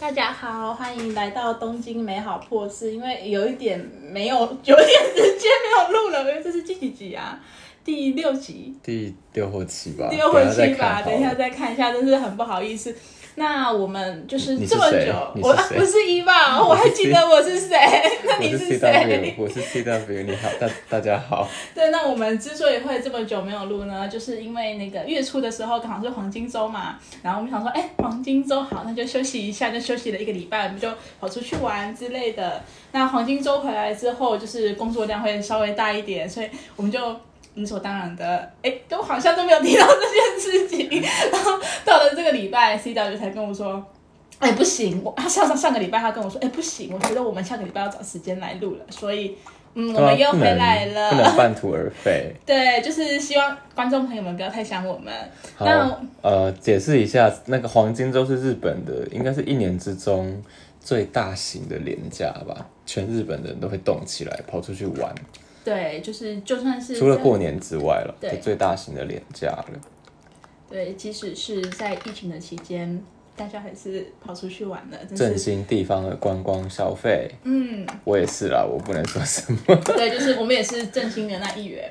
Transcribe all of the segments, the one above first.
大家好，欢迎来到东京美好破事。因为有一点没有，有一点时间没有录了，因为这是第几集啊？第六集，第六或七吧，第六或等一下再七吧。等一下再看一下，真是很不好意思。那我们就是这么久，我啊不是伊娃，我还记得我是谁。那 你是谁？我是 CW，你好，大大家好。对，那我们之所以会这么久没有录呢，就是因为那个月初的时候刚好是黄金周嘛，然后我们想说，哎，黄金周好，那就休息一下，就休息了一个礼拜，我们就跑出去玩之类的。那黄金周回来之后，就是工作量会稍微大一点，所以我们就理所当然的，哎，都好像都没有提到这件事情。然后到了这个礼拜，C W 才跟我说。哎，不行！我他上上上个礼拜他跟我说，哎，不行，我觉得我们下个礼拜要找时间来录了，所以，嗯，我们又回来了。不能半途而废。对，就是希望观众朋友们不要太想我们。好那，呃，解释一下，那个黄金周是日本的，应该是一年之中最大型的廉价吧，全日本的人都会动起来，跑出去玩，对，就是就算是除了过年之外了，对最大型的廉价了。对，即使是在疫情的期间，大家还是跑出去玩的，真振兴地方的观光消费，嗯，我也是啦，我不能说什么。对，就是我们也是振兴的那一员。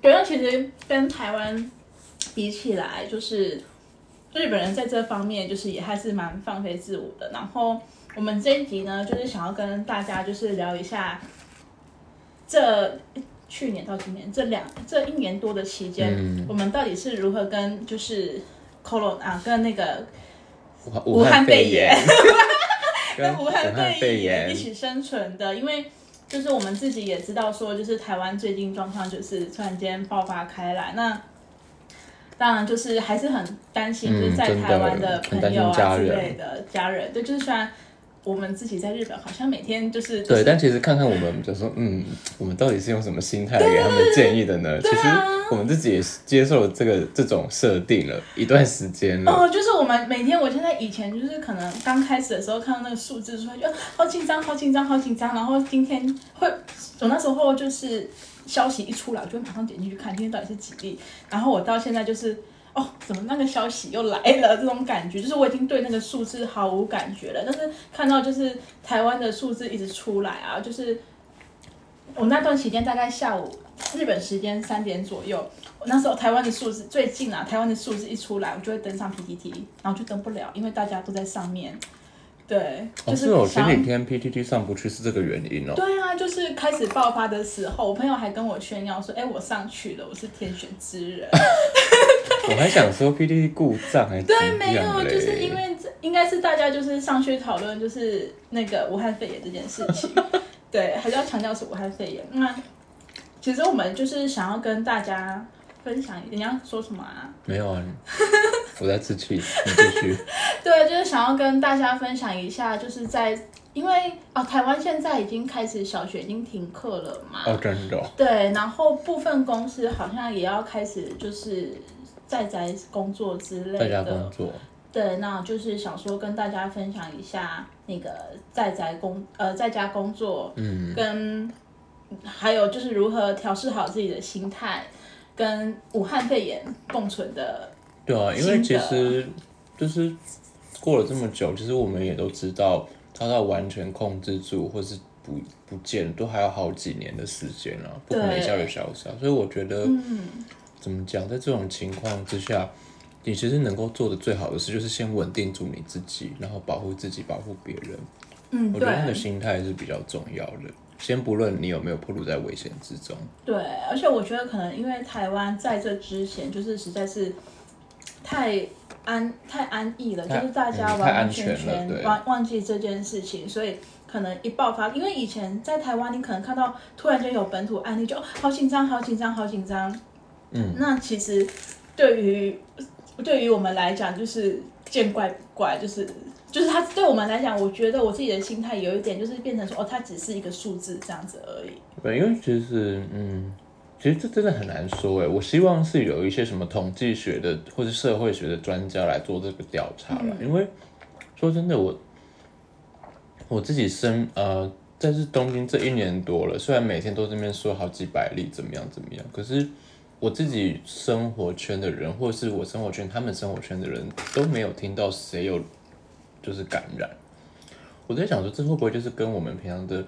对，那其实跟台湾比起来，就是日本人在这方面就是也还是蛮放飞自我的。然后我们这一集呢，就是想要跟大家就是聊一下这去年到今年这两这一年多的期间，嗯。我们到底是如何跟就是 corona 啊跟那个武武汉肺肺炎。跟跟武汉肺肺炎炎一起生存的，因为就是我们自己也知道说，就是台湾最近状况就是突然间爆发开来，那当然就是还是很担心，嗯就是在台湾的朋友啊之类的家人，对，就是虽然我们自己在日本好像每天就是就对，但其实看看我们，就说，嗯，我们到底是用什么心态给他们建议的呢？其实我们自己也是接受了这个这种设定了一段时间了。哦，就是我们每天，我现在以前就是可能刚开始的时候看到那个数字出来，就啊好紧张，好紧张，好紧张。然后今天会，我那时候就是消息一出来，我就会马上点进去看今天到底是几例。然后我到现在就是，哦，怎么那个消息又来了？这种感觉，就是我已经对那个数字毫无感觉了。但是看到就是台湾的数字一直出来啊，就是我那段期间大概下午日本时间三点左右，我那时候台湾的数字最近啊，台湾的数字一出来，我就会登上 PTT，然后就登不了，因为大家都在上面。对，就哦，是哦，前几天 PTT 上不去是这个原因哦。对啊，就是开始爆发的时候，我朋友还跟我炫耀说：“哎、我上去了，我是天选之人。我还想说 PTT 故障还”对，没有，就是因为这应该是大家就是上去讨论就是那个武汉肺炎这件事情。对，还是要强调是武汉肺炎。那其实我们就是想要跟大家分享，你要说什么啊？没有啊，我在自气，你继续。对，就是想要跟大家分享一下，就是在因为啊，台湾现在已经开始小学已经停课了嘛。哦，真的哦，对，然后部分公司好像也要开始就是在宅工作之类在家工的。作，对，那就是想说跟大家分享一下那个在宅工呃在家工作，嗯，跟还有就是如何调试好自己的心态，跟武汉肺炎共存的。对啊，因为其实就是过了这么久，其实我们也都知道，它要完全控制住或是不不见，都还有好几年的时间啊，不可能一下就消失啊。所以我觉得，嗯，怎么讲，在这种情况之下，你其实能够做的最好的事，就是先稳定住你自己，然后保护自己，保护别人。嗯，我觉得那个对心态是比较重要的。先不论你有没有暴露在危险之中，对，而且我觉得可能因为台湾在这之前就是实在是太安太安逸了，就是大家完完全全忘忘记这件事情，所以可能一爆发，因为以前在台湾你可能看到突然间有本土案例就，哦好紧张，好紧张，好紧张。嗯，那其实对于对于我们来讲就是见怪不怪，就是。就是他对我们来讲，我觉得我自己的心态有一点就是变成说，哦，它只是一个数字这样子而已。对，因为其实，嗯，其实这真的很难说诶。我希望是有一些什么统计学的或者社会学的专家来做这个调查了，因为说真的，我我自己生呃，在这东京这一年多了，虽然每天都这边说好几百例怎么样怎么样，可是我自己生活圈的人，或是我生活圈他们生活圈的人都没有听到谁有就是感染。我在想说，这会不会就是跟我们平常的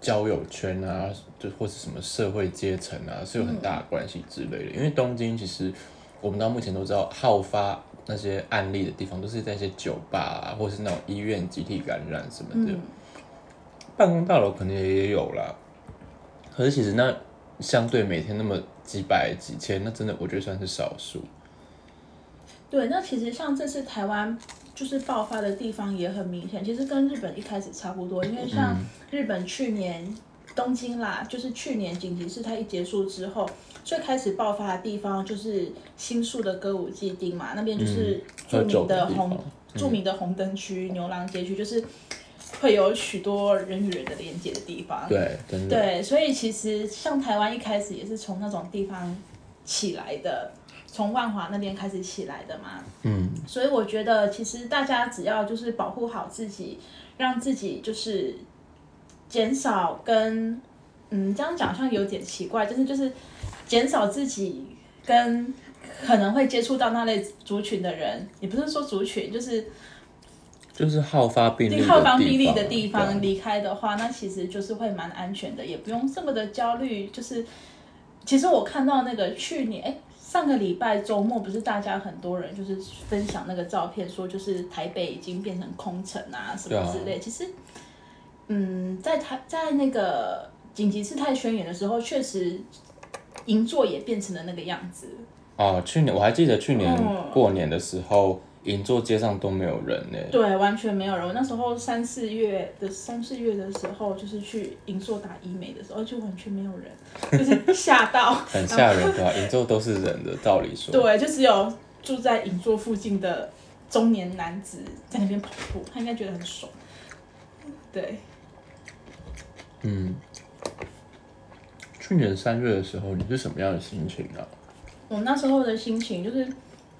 交友圈啊，就或是什么社会阶层啊，是有很大的关系之类的？因为东京其实我们到目前都知道，好发那些案例的地方都是在一些酒吧啊，或是那种医院集体感染什么的。嗯办公大楼可能也有啦，可是其实那相对每天那么几百几千，那真的我觉得算是少数。对，那其实像这次台湾就是爆发的地方也很明显，其实跟日本一开始差不多，因为像日本去年东京啦，就是去年紧急事态一结束之后，最开始爆发的地方就是新宿的歌舞伎町嘛，那边就是著名的红、著名的红灯区、牛郎街区，就是会有许多人与人的连接的地方。对，真的。对，所以其实像台湾一开始也是从那种地方起来的，从万华那边开始起来的嘛。嗯，所以我觉得，其实大家只要就是保护好自己，让自己就是减少跟嗯，这样讲好像有点奇怪，就是就是减少自己跟可能会接触到那类族群的人，也不是说族群，就是就是好发病例好发病例的地方离开的话，那其实就是会蛮安全的，也不用这么的焦虑。就是其实我看到那个去年，哎，上个礼拜周末不是大家很多人就是分享那个照片，说就是台北已经变成空城啊什么之类。其实，嗯，在台在那个紧急事态宣言的时候，确实银座也变成了那个样子。哦，去年我还记得去年嗯过年的时候，银座街上都没有人呢。对，完全没有人。我那时候三四月的三四月的时候，就是去银座打医美的时候，就完全没有人，就是吓到。很吓人对吧？银座都是人的，道理说。对，就只有住在银座附近的中年男子在那边跑步，他应该觉得很爽。对，嗯，去年三月的时候，你是什么样的心情啊？我那时候的心情就是，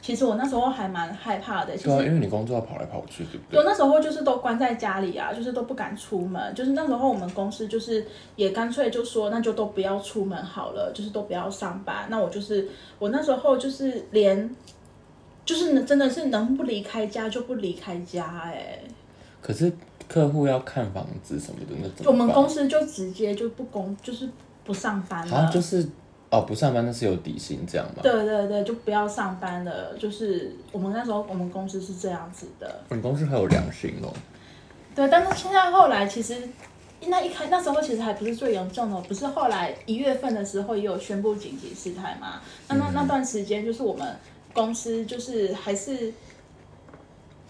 其实我那时候还蛮害怕的。其对因为你工作要跑来跑去，对不对？我那时候就是都关在家里啊，就是都不敢出门。就是那时候我们公司就是也干脆就说，那就都不要出门好了，就是都不要上班。那我就是我那时候就是连，就是真的是能不离开家就不离开家哎、可是客户要看房子什么的，那怎么我们公司就直接就不工，就是不上班了。好像就是哦，不上班那是有底薪这样吗？对对对，就不要上班了。就是我们那时候我们公司是这样子的。你公司还有良心哦。对，但是现在后来其实，那一开那时候其实还不是最严重的，不是后来一月份的时候也有宣布紧急事态嘛？那那那段时间就是我们公司就是还是。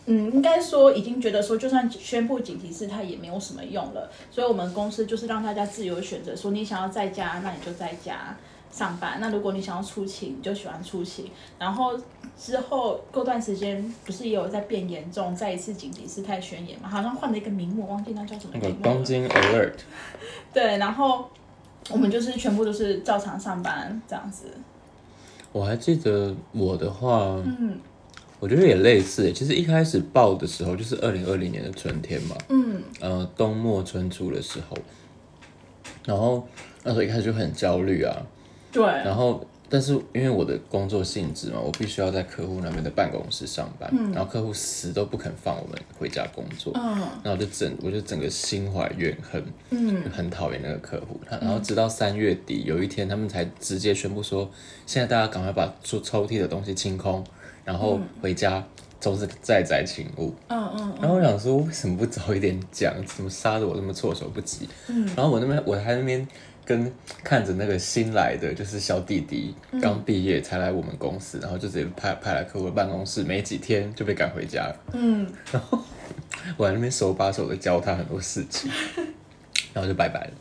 嗯，应该说已经觉得说，就算宣布紧急事态也没有什么用了，所以我们公司就是让大家自由选择，说你想要在家，那你就在家上班；那如果你想要出勤，你就喜欢出勤。然后之后过段时间不是也有在变严重，再一次紧急事态宣言嘛，好像换了一个名目，忘记那叫什么名目了东京 alert，对，然后我们就是全部都是照常上班这样子。我还记得我的话，嗯我觉得也类似耶。其实一开始报的时候，就是二零二零年的春天嘛，嗯呃，冬末春初的时候，然后那时候一开始就很焦虑啊，对，然后但是因为我的工作性质嘛，我必须要在客户那边的办公室上班，然后客户死都不肯放我们回家工作，嗯然后我就整我就整个心怀怨恨，嗯就很讨厌那个客户。他然后直到三月底有一天，他们才直接宣布说，现在大家赶快把抽抽屉的东西清空，然后回家收拾在宅勤务。嗯嗯然后我想说，为什么不早一点讲？怎么杀的我这么措手不及？嗯然后我那边我还那边跟看着那个新来的就是小弟弟，刚毕业才来我们公司，然后就直接派派来客户的办公室，没几天就被赶回家了。嗯然后 我在那边手把手的教他很多事情，然后就拜拜了。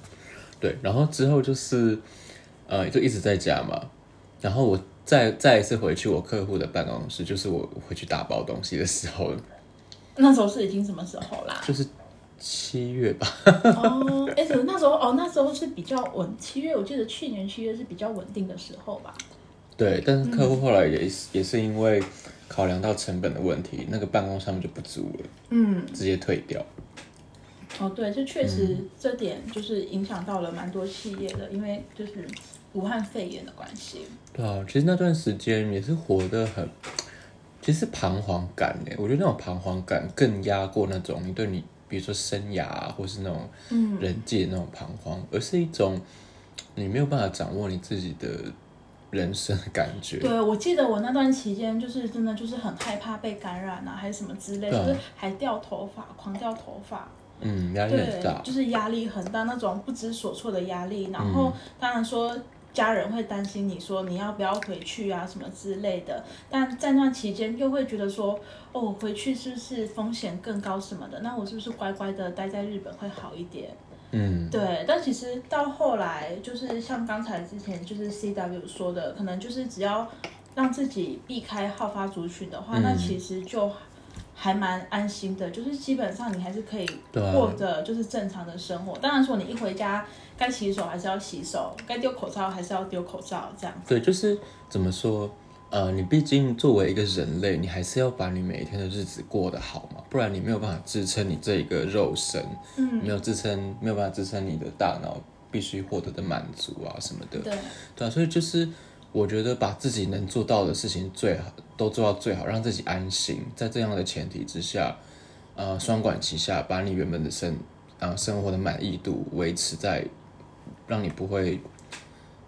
对，然后之后就是呃，就一直在家嘛。然后我再再一次回去我客户的办公室，就是我回去打包东西的时候，那时候是已经什么时候啦？就是七月吧。哦，哎，怎么那时候哦，那时候是比较稳，七月我记得去年七月是比较稳定的时候吧？对，但是客户后来也是、也是因为考量到成本的问题，那个办公上面就不租了，嗯，直接退掉。哦，对，这确实这点就是影响到了蛮多企业的，因为就是武汉肺炎的关系。对啊，其实那段时间也是活得很，其实彷徨感呢。我觉得那种彷徨感更压过那种你对你比如说生涯啊，或是那种嗯人际的那种彷徨，而是一种你没有办法掌握你自己的人生的感觉。对，我记得我那段期间就是真的就是很害怕被感染啊，还是什么之类，啊就是还掉头发，狂掉头发。嗯，压力很对大，。就是压力很大，那种不知所措的压力。然嗯后当然说家人会担心你说你要不要回去啊什么之类的，但在那期间又会觉得说，哦，我回去是不是风险更高什么的？那我是不是乖乖的待在日本会好一点？嗯，对，但其实到后来，就是像刚才之前就是 C W 说的，可能就是只要让自己避开好发族群的话，嗯那其实就还蛮安心的，就是基本上你还是可以过着就是正常的生活。当然说你一回家该洗手还是要洗手，该丢口罩还是要丢口罩，这样子。对，就是怎么说，呃，你毕竟作为一个人类，你还是要把你每一天的日子过得好嘛，不然你没有办法支撑你这一个肉身，嗯，没有支撑，没有办法支撑你的大脑必须获得的满足啊什么的。对，对啊，所以就是我觉得把自己能做到的事情最好都做到最好，让自己安心。在这样的前提之下，呃，双管齐下，把你原本的生啊生活的满意度维持在，让你不会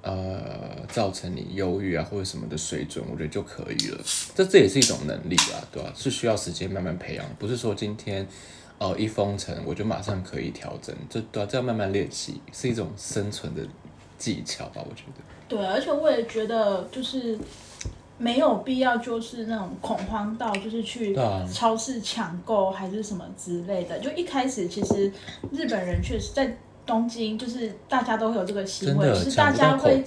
呃造成你忧郁啊或者什么的水准，我觉得就可以了。这这也是一种能力啊，对吧、是需要时间慢慢培养，不是说今天。哦，一封城我就马上可以调整，这对啊，这样慢慢练习是一种生存的技巧吧，我觉得。对，而且我也觉得就是没有必要，就是那种恐慌到就是去超市抢购还是什么之类的。就一开始其实日本人确实在东京，就是大家都会有这个行为，就是大家会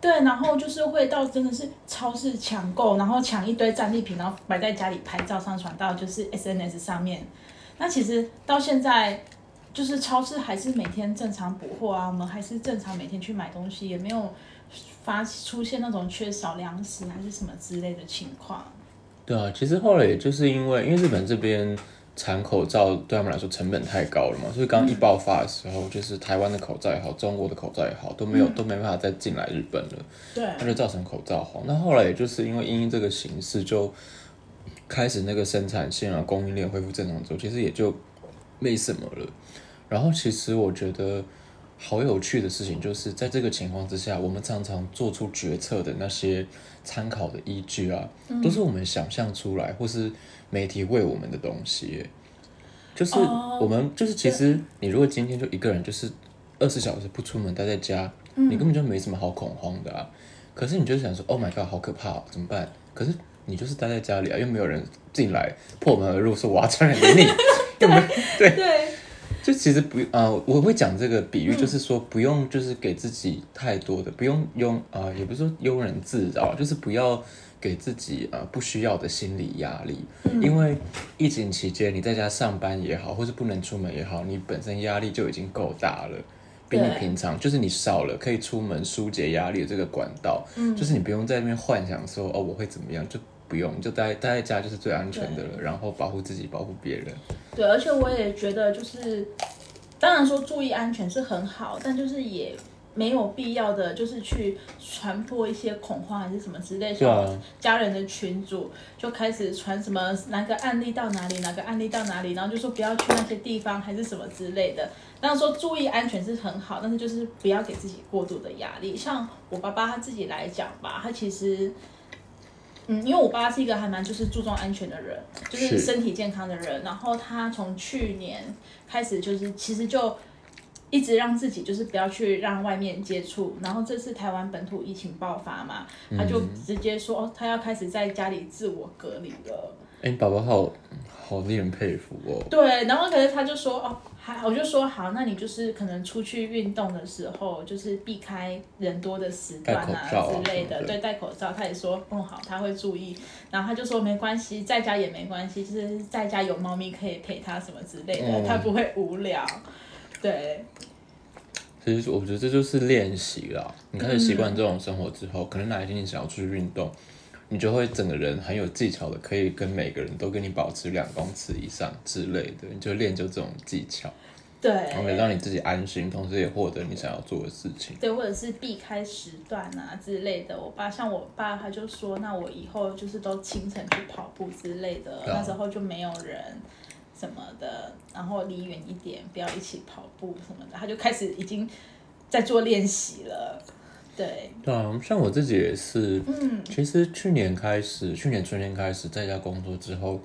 对，然后就是会到真的是超市抢购，然后抢一堆战利品，然后摆在家里拍照上传到就是 SNS 上面。那其实到现在，就是超市还是每天正常补货啊，我们还是正常每天去买东西，也没有发出现那种缺少粮食还是什么之类的情况。对啊，其实后来也就是因为，因为日本这边产口罩对他们来说成本太高了嘛，所以刚一爆发的时候，就是台湾的口罩也好，中国的口罩也好，都没有、都没办法再进来日本了，对，那就造成口罩荒。那后来也就是因为因应这个形势，就开始那个生产线啊、供应链恢复正常之后，其实也就没什么了。然后其实我觉得好有趣的事情，就是在这个情况之下，我们常常做出决策的那些参考的依据啊，都是我们想象出来或是媒体喂我们的东西。就是哦我们就是其实你如果今天就一个人就是二十小时不出门待在家，嗯你根本就没什么好恐慌的啊。可是你就想说，Oh my god，好可怕、哦，怎么办？可是你就是待在家里啊，又没有人进来破门而入说我要传染给你，又没对对，就其实不呃，我会讲这个比喻，就是说不用就是给自己太多的，不用用啊、呃，也不是说庸人自扰，就是不要给自己呃不需要的心理压力，因为疫情期间你在家上班也好，或是不能出门也好，你本身压力就已经够大了。比你平常就是你少了可以出门疏解压力的这个管道，就是你不用在那边幻想说哦我会怎么样，就不用，就待待在家就是最安全的了，然后保护自己，保护别人。对，而且我也觉得就是，当然说注意安全是很好，但就是也没有必要的，就是去传播一些恐慌还是什么之类。像家人的群组就开始传什么哪个案例到哪里，哪个案例到哪里，然后就说不要去那些地方还是什么之类的。当然说注意安全是很好，但是就是不要给自己过度的压力。像我爸爸他自己来讲吧，他其实。嗯，因为我爸是一个还蛮就是注重安全的人，就是是身体健康的人。然后他从去年开始就是其实就一直让自己就是不要去让外面接触。然后这次台湾本土疫情爆发嘛，他就直接说、哦，他要开始在家里自我隔离了。哎、你宝宝好好令人佩服哦。对，然后可是他就说哦，还我就说好，那你就是可能出去运动的时候，就是避开人多的时段啊啊之类的，对，戴口罩。他也说嗯好，他会注意。然后他就说没关系，在家也没关系，就是在家有猫咪可以陪他什么之类的，嗯他不会无聊。对，其实我觉得这就是练习啦。你开始习惯这种生活之后，可能哪一天你想要出去运动，你就会整个人很有技巧的，可以跟每个人都跟你保持两公尺以上之类的。你就练就这种技巧，对，然后也让你自己安心，同时也获得你想要做的事情。对，或者是避开时段啊之类的。我爸像我爸，他就说，那我以后就是都清晨去跑步之类的，啊那时候就没有人什么的，然后离远一点，不要一起跑步什么的，他就开始已经在做练习了。对，对啊，像我自己也是，嗯，其实去年开始，去年春天开始在家工作之后，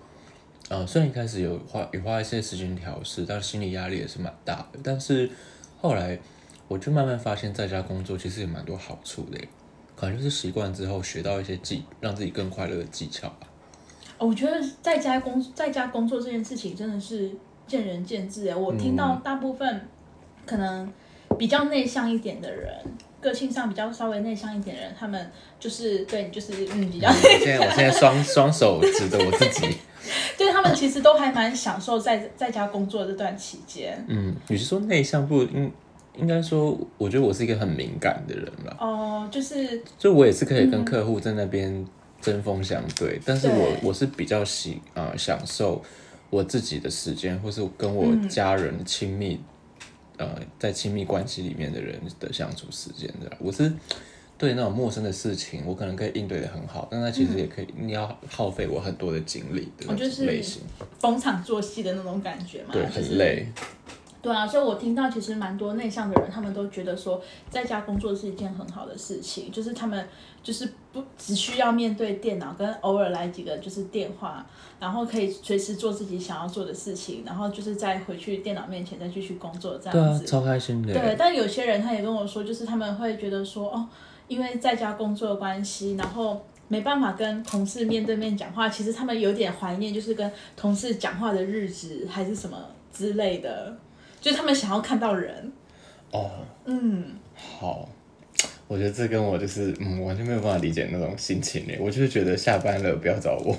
呃，虽然一开始有花有花一些时间调试，但心理压力也是蛮大的。但是后来我就慢慢发现，在家工作其实也蛮多好处的，可能就是习惯之后学到一些技，让自己更快乐的技巧吧。哦我觉得在家工在家工作这件事情真的是见仁见智哎，我听到大部分可能比较内向一点的人。个性上比较稍微内向一点的人，他们就是对，就是嗯比较。我现在我现在双双手指着我自己，对他们其实都还蛮享受在在家工作这段期间。嗯，你是说内向，不如应应该说，我觉得我是一个很敏感的人吧。哦，就是就我也是可以跟客户在那边针锋相对，但是我我是比较喜呃享受我自己的时间，或是跟我家人的亲密、呃在亲密关系里面的人的相处时间的。我是对那种陌生的事情，我可能可以应对的很好，但它其实也可以，你要耗费我很多的精力的就是种类型，逢场作戏的那种感觉嘛，对，就是很累。对啊，所以我听到其实蛮多内向的人，他们都觉得说在家工作是一件很好的事情，就是他们就是不只需要面对电脑，跟偶尔来几个就是电话，然后可以随时做自己想要做的事情，然后就是再回去电脑面前再继续工作这对啊，样子。超开心的。对，但有些人他也跟我说，就是他们会觉得说，哦，因为在家工作的关系，然后没办法跟同事面对面讲话，其实他们有点怀念，就是跟同事讲话的日子，还是什么之类的，就是他们想要看到人。哦，嗯，好，我觉得这跟我就是嗯完全没有办法理解那种心情嘞。我就是觉得下班了不要找我，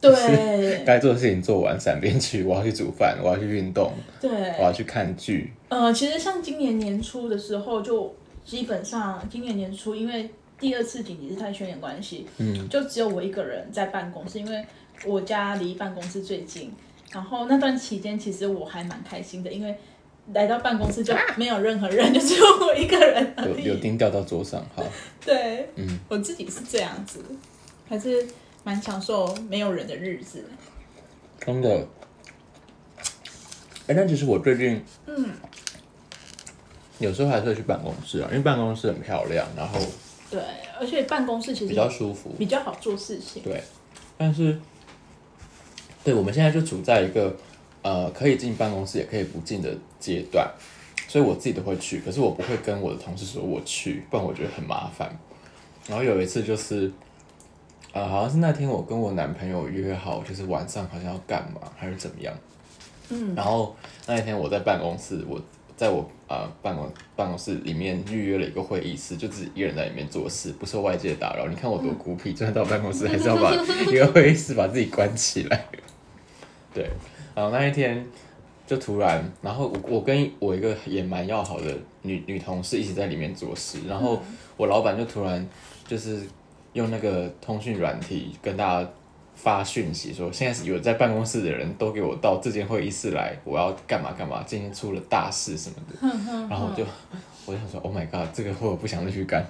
对该做的事情做完，闪边去。我要去煮饭，我要去运动，对我，要去看剧。呃，其实像今年年初的时候，就基本上今年年初，因为第二次紧急事态宣言关系，嗯，就只有我一个人在办公室，因为我家离办公室最近。然后那段期间，其实我还蛮开心的，因为来到办公室就没有任何人，就只有我一个人而有有已。钉掉到桌上，好，对，嗯，我自己是这样子，还是蛮享受没有人的日子。真的。哎、但其实我最近，嗯，有时候还是会去办公室啊，因为办公室很漂亮，然后对，而且办公室其实比较舒服。比较好做事情。对，但是，对我们现在就处在一个呃可以进办公室也可以不进的阶段，所以我自己都会去，可是我不会跟我的同事说我去，不然我觉得很麻烦。然后有一次就是，呃，好像是那天我跟我男朋友约好，就是晚上好像要干嘛还是怎么样，嗯，然后那一天我在办公室，我在我呃办公办公室里面预约了一个会议室，就自己一个人在里面做事，不受外界打扰。你看我多孤僻，就算到办公室还是要把 一个会议室把自己关起来。对，然后那一天就突然，然后我我跟我一个也蛮要好的女女同事一起在里面做事，然后我老板就突然就是用那个通讯软体跟大家发讯息说，现在是有在办公室的人都给我到这间会议室来，我要干嘛干嘛，今天出了大事什么的。然后我就我就想说，Oh my god，这个会我不想再去干。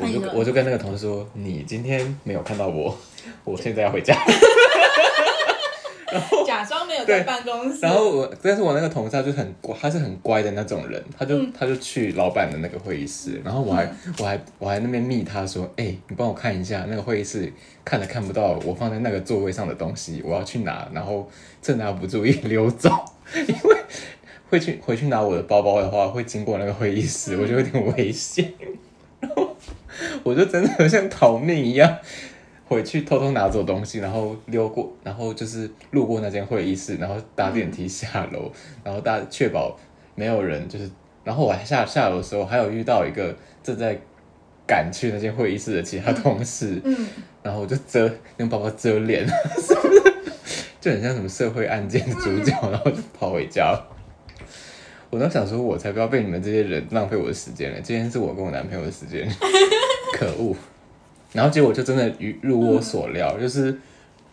我就我就跟那个同事说，你今天没有看到我，我现在要回家。假装没有在办公室。然后我，但是我那个同事他就很乖，他是很乖的那种人，他就、他就去老板的那个会议室，然后我还、我还我还那边密他说，哎、你帮我看一下那个会议室，看了看不到我放在那个座位上的东西，我要去拿，然后趁他不注意溜走，因为会去回去拿我的包包的话，会经过那个会议室，我觉得有点危险，然后我就真的像逃命一样。回去偷偷拿走东西，然后溜过，然后就是路过那间会议室，然后搭电梯下楼，然后大确保没有人，就是，然后我还下下楼的时候，还有遇到一个正在赶去那间会议室的其他同事，嗯，然后我就遮用包包遮脸，是不是就很像什么社会案件的主角，然后就跑回家了。我都想说，我才不要被你们这些人浪费我的时间呢！今天是我跟我男朋友的时间，可恶！然后结果就真的如如我所料，就是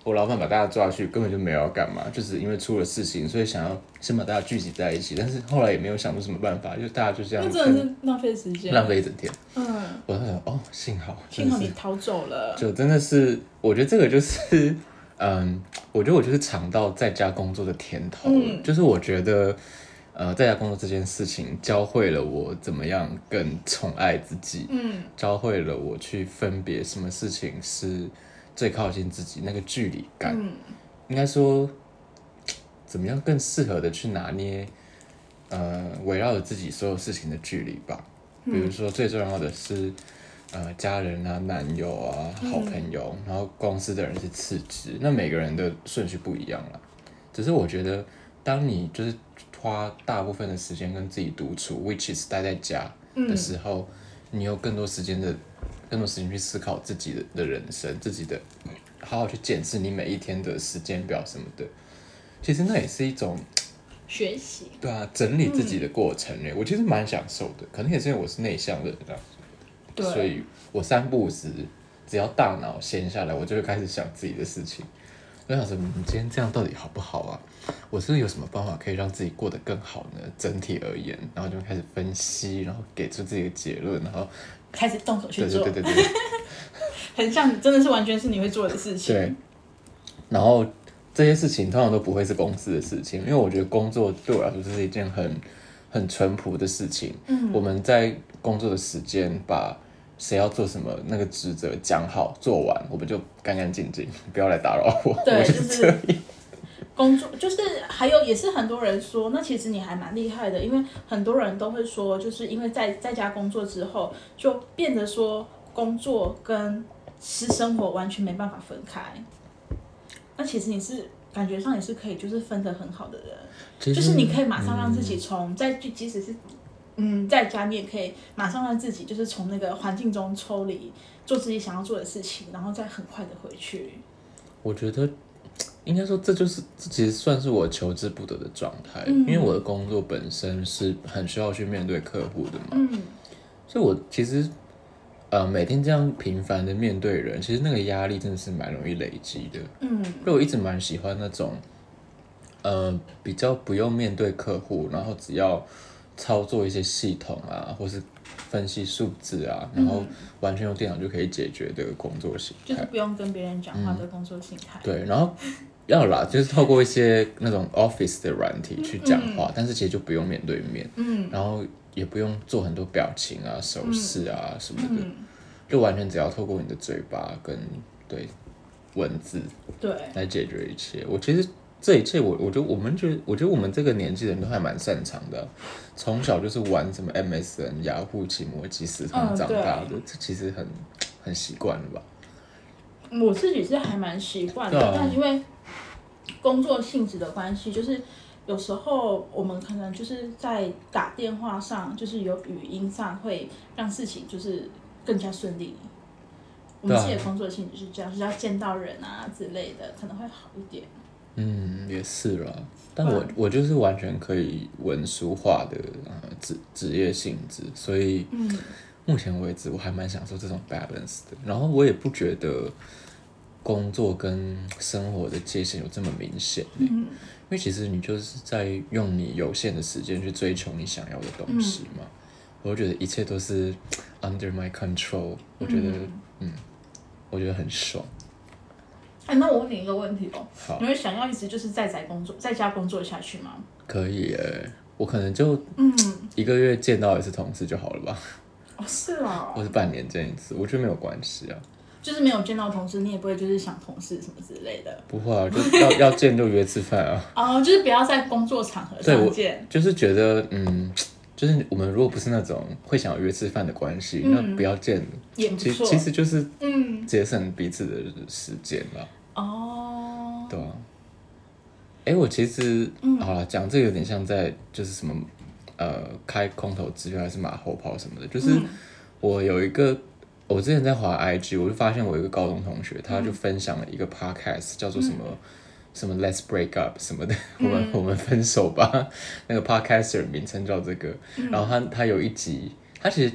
我老板把大家抓去，根本就没有要干嘛，就是因为出了事情，所以想要先把大家聚集在一起，但是后来也没有想出什么办法，就大家就这样那真的是浪费时间。浪费一整天。嗯，我在想，哦，幸好，幸好你逃走了。就真的是，我觉得这个就是嗯，我觉得我就是尝到在家工作的甜头就是我觉得。呃，在家工作这件事情教会了我怎么样更宠爱自己，嗯教会了我去分别什么事情是最靠近自己那个距离感。嗯应该说，怎么样更适合的去拿捏，呃，围绕着自己所有事情的距离吧。比如说，最重要的是，呃，家人啊、男友啊、好朋友，然后公司的人是次之。那每个人的顺序不一样了。只是我觉得，当你就是花大部分的时间跟自己独处，which is 待在家的时候，你有更多时间的更多时间去思考自己的的人生，自己的好好去检视你每一天的时间表什么的。其实那也是一种学习，对啊整理自己的过程诶、我其实蛮享受的。可能也是因为我是内向的人啊，对所以我三不五时只要大脑闲下来，我就会开始想自己的事情。我想说，你，今天这样到底好不好啊？我是不是有什么办法可以让自己过得更好呢？整体而言，然后就开始分析，然后给出自己的结论，然后开始动手去做对对对，对对。很像，真的是完全是你会做的事情。对，然后这些事情通常都不会是公司的事情，因为我觉得工作对我来说是一件很很淳朴的事情。嗯，我们在工作的时间把谁要做什么那个职责讲好做完，我们就干干净净，不要来打扰我。对 我就就是这样。工作就是还有也是很多人说，那其实你还蛮厉害的，因为很多人都会说，就是因为在在家工作之后，就变得说工作跟私生活完全没办法分开。那其实你是感觉上也是可以就是分得很好的人，就是你可以马上让自己从在就即使是嗯在家，你也可以马上让自己就是从那个环境中抽离，做自己想要做的事情，然后再很快的回去。我觉得应该说这就是这其实算是我求之不得的状态，嗯因为我的工作本身是很需要去面对客户的嘛。嗯所以我其实呃每天这样频繁的面对人，其实那个压力真的是蛮容易累积的。嗯所以我一直蛮喜欢那种呃比较不用面对客户，然后只要操作一些系统啊，或是分析数字啊，然后完全用电脑就可以解决的工作形态。就是不用跟别人讲话的工作形态。对，然后要啦，就是透过一些那种 Office 的软体去讲话，但是其实就不用面对面，嗯然后也不用做很多表情啊、手势啊什么的，嗯，就完全只要透过你的嘴巴跟对文字对，来解决一切。我其实这一切我，我觉得我们觉得，我觉得我们这个年纪的人都还蛮擅长的啊、从小就是玩什么 MSN、雅虎、奇摩即时通嗯长大的，这其实很很习惯了吧？我自己是还蛮习惯的，但因为工作性质的关系，就是有时候我们可能就是在打电话上，就是有语音上会让事情就是更加顺利。我们自己的工作性质是这样，就是要见到人啊之类的，可能会好一点。嗯，也是啦。但我我就是完全可以文书化的呃职职业性质，所以嗯目前为止我还蛮享受这种 balance 的。然后我也不觉得工作跟生活的界限有这么明显、欸，嗯因为其实你就是在用你有限的时间去追求你想要的东西嘛。我觉得一切都是 under my control，我觉得嗯我觉得很爽。哎、那我问你一个问题哦，好你会想要一直就是在宅工作，在家工作下去吗？可以诶、我可能就嗯，一个月见到一次同事就好了吧。哦，是哦，或是半年见一次，我觉得没有关系啊，就是没有见到同事，你也不会就是想同事什么之类的。不会啊，就要 要见就约吃饭啊。哦，就是不要在工作场合对我上见。就是觉得，嗯，就是我们如果不是那种会想要约吃饭的关系，那不要见，其也不错其实就是嗯，节省彼此的时间啦，哦，对啊。哎、我其实、嗯。好了，讲这个有点像在就是什么呃开空头支票还是马后炮什么的，就是嗯。我有一个。我之前在滑 IG，我就发现我有一个高中同学，他嗯。就分享了一个 podcast，叫做什么、什么 Let's Break Up 什么的，我们。我们分手吧。那个 podcaster 名称叫这个，然后他他有一集，他其实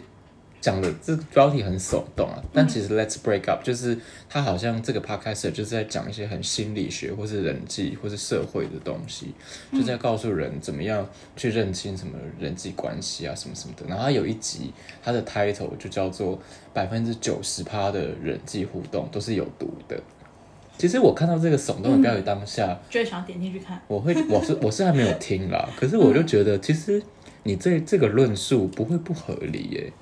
讲的这个标题很耸动啊，但其实 Let's Break Up 就是他好像这个 podcaster 就是在讲一些很心理学或是人际或是社会的东西，就是在告诉人怎么样去认清什么人际关系啊什么什么的。然后他有一集，他的 title 就叫做百分之九十趴的人际互动都是有毒的。其实我看到这个耸动的标语当下，就会想点进去看。我会，我是我是还没有听啦，可是我就觉得，其实你这这个论述不会不合理耶，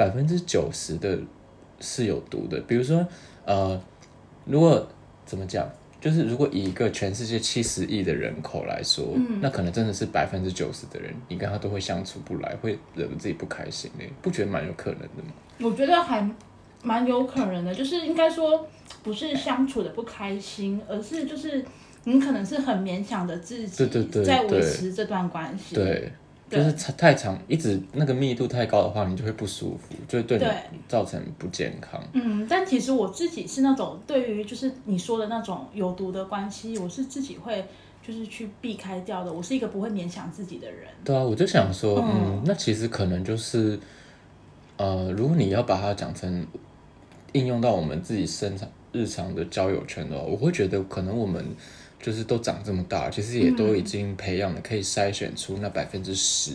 百分之九十的是有毒的。比如说，呃，如果怎么讲，就是如果以一个全世界七十亿的人口来说，那可能真的是百分之九十的人，你跟他都会相处不来，会惹得自己不开心的，不觉得蛮有可能的吗？我觉得还蛮有可能的，就是应该说不是相处的不开心，而是就是你可能是很勉强的自己在维持这段关系。对，对就是太太长，一直那个密度太高的话，你就会不舒服，就会对你造成不健康。嗯，但其实我自己是那种对于就是你说的那种有毒的关系，我是自己会就是去避开掉的。我是一个不会勉强自己的人。对啊，我就想说，嗯嗯，那其实可能就是，呃，如果你要把它讲成应用到我们自己身上日常的交友圈的话，我会觉得可能我们就是都长这么大，其实也都已经培养了可以筛选出那百分之十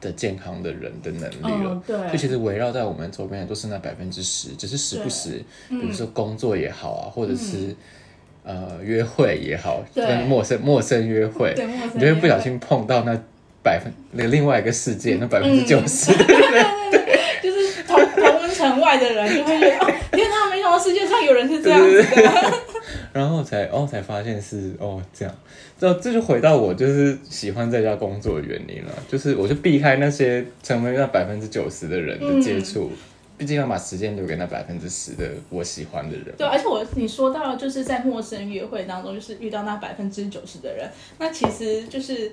的健康的人的能力了。嗯，对，就其实围绕在我们周边的都是那百分之十，只是时不时，比如说工作也好啊，或者是、呃约会也好，跟陌生陌生约会，你就会不小心碰到那百分那个另外一个世界那百分之九十，就是同同温层外的人就会觉得，哦，天哪，没想到世界上有人是这样子的。然后才哦才发现是哦这样，这这就回到我就是喜欢在家工作的原因了，就是我就避开那些成为那百分之九十的人的接触，毕竟要把时间留给那百分之十的我喜欢的人。对，而且我你说到就是在陌生约会当中，就是遇到那百分之九十的人，那其实就是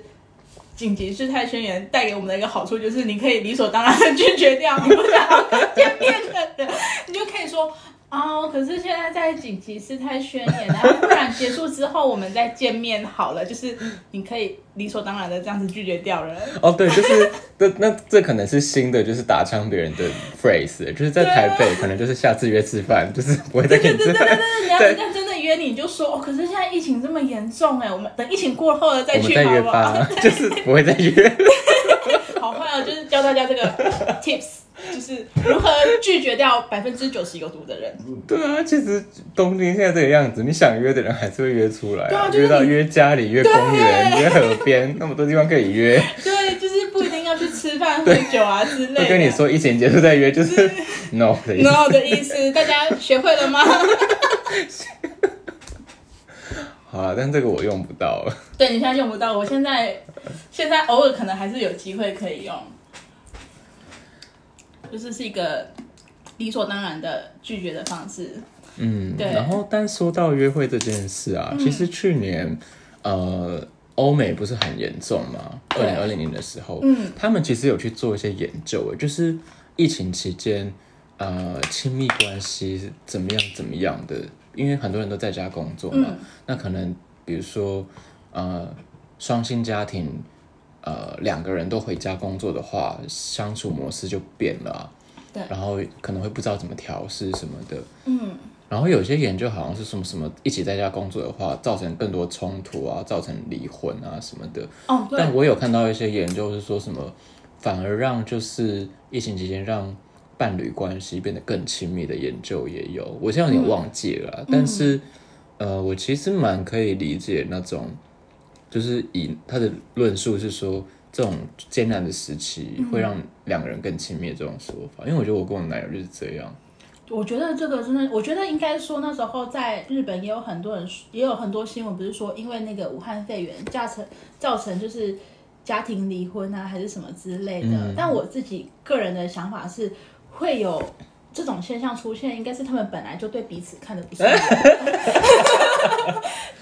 紧急事态宣言带给我们的一个好处，就是你可以理所当然的 拒绝掉你不想要见面的人，你就可以说。哦，可是现在在紧急事态宣言，然后不然结束之后我们再见面好了。就是你可以理所当然的这样子拒绝掉人。哦，对，就是那那这可能是新的，就是打枪别人的 phrase，就是在台北可能就是下次约吃饭，就是 不会再跟你吃饭，但是人家人家真的约你，你就说哦，可是现在疫情这么严重哎，我们等疫情过后了再我们再约去好不好？吧，就是不会再约。就是教大家这个 tips，就是如何拒绝掉百分之九十有毒的人。对啊，其实东京现在这个样子，你想约的人还是会约出来、对啊就是约到约家里、约公园、约河边，那么多地方可以约。对，就是不一定要去吃饭、喝酒啊之类跟你说疫情结束再约，就是 no 的意思。no 的意思，大家学会了吗？好了，但这个我用不到了。对你现在用不到，我现在现在偶尔可能还是有机会可以用，就是是一个理所当然的拒绝的方式。嗯，对然后但说到约会这件事啊，其实去年呃欧美不是很严重嘛，二对零二零年的时候，嗯，他们其实有去做一些研究，就是疫情期间呃亲密关系是怎么样怎么样的，因为很多人都在家工作嘛，嗯那可能比如说呃双薪家庭。呃，两个人都回家工作的话，相处模式就变了啊、对然后可能会不知道怎么调试什么的，嗯，然后有些研究好像是什么什么一起在家工作的话，造成更多冲突啊，造成离婚啊什么的。哦，对，但我有看到一些研究是说什么，反而让就是疫情期间让伴侣关系变得更亲密的研究也有，我现在有点忘记了啊、但是呃，我其实蛮可以理解那种，就是以他的论述是说。这种艰难的时期会让两个人更亲密这种说法，因为我觉得我跟我男友就是这样。我觉得这个真的，我觉得应该说那时候在日本也有很多人，也有很多新闻，不是说因为那个武汉肺炎造成造成就是家庭离婚啊，还是什么之类的。嗯但我自己个人的想法是，会有这种现象出现，应该是他们本来就对彼此看的不 顺眼。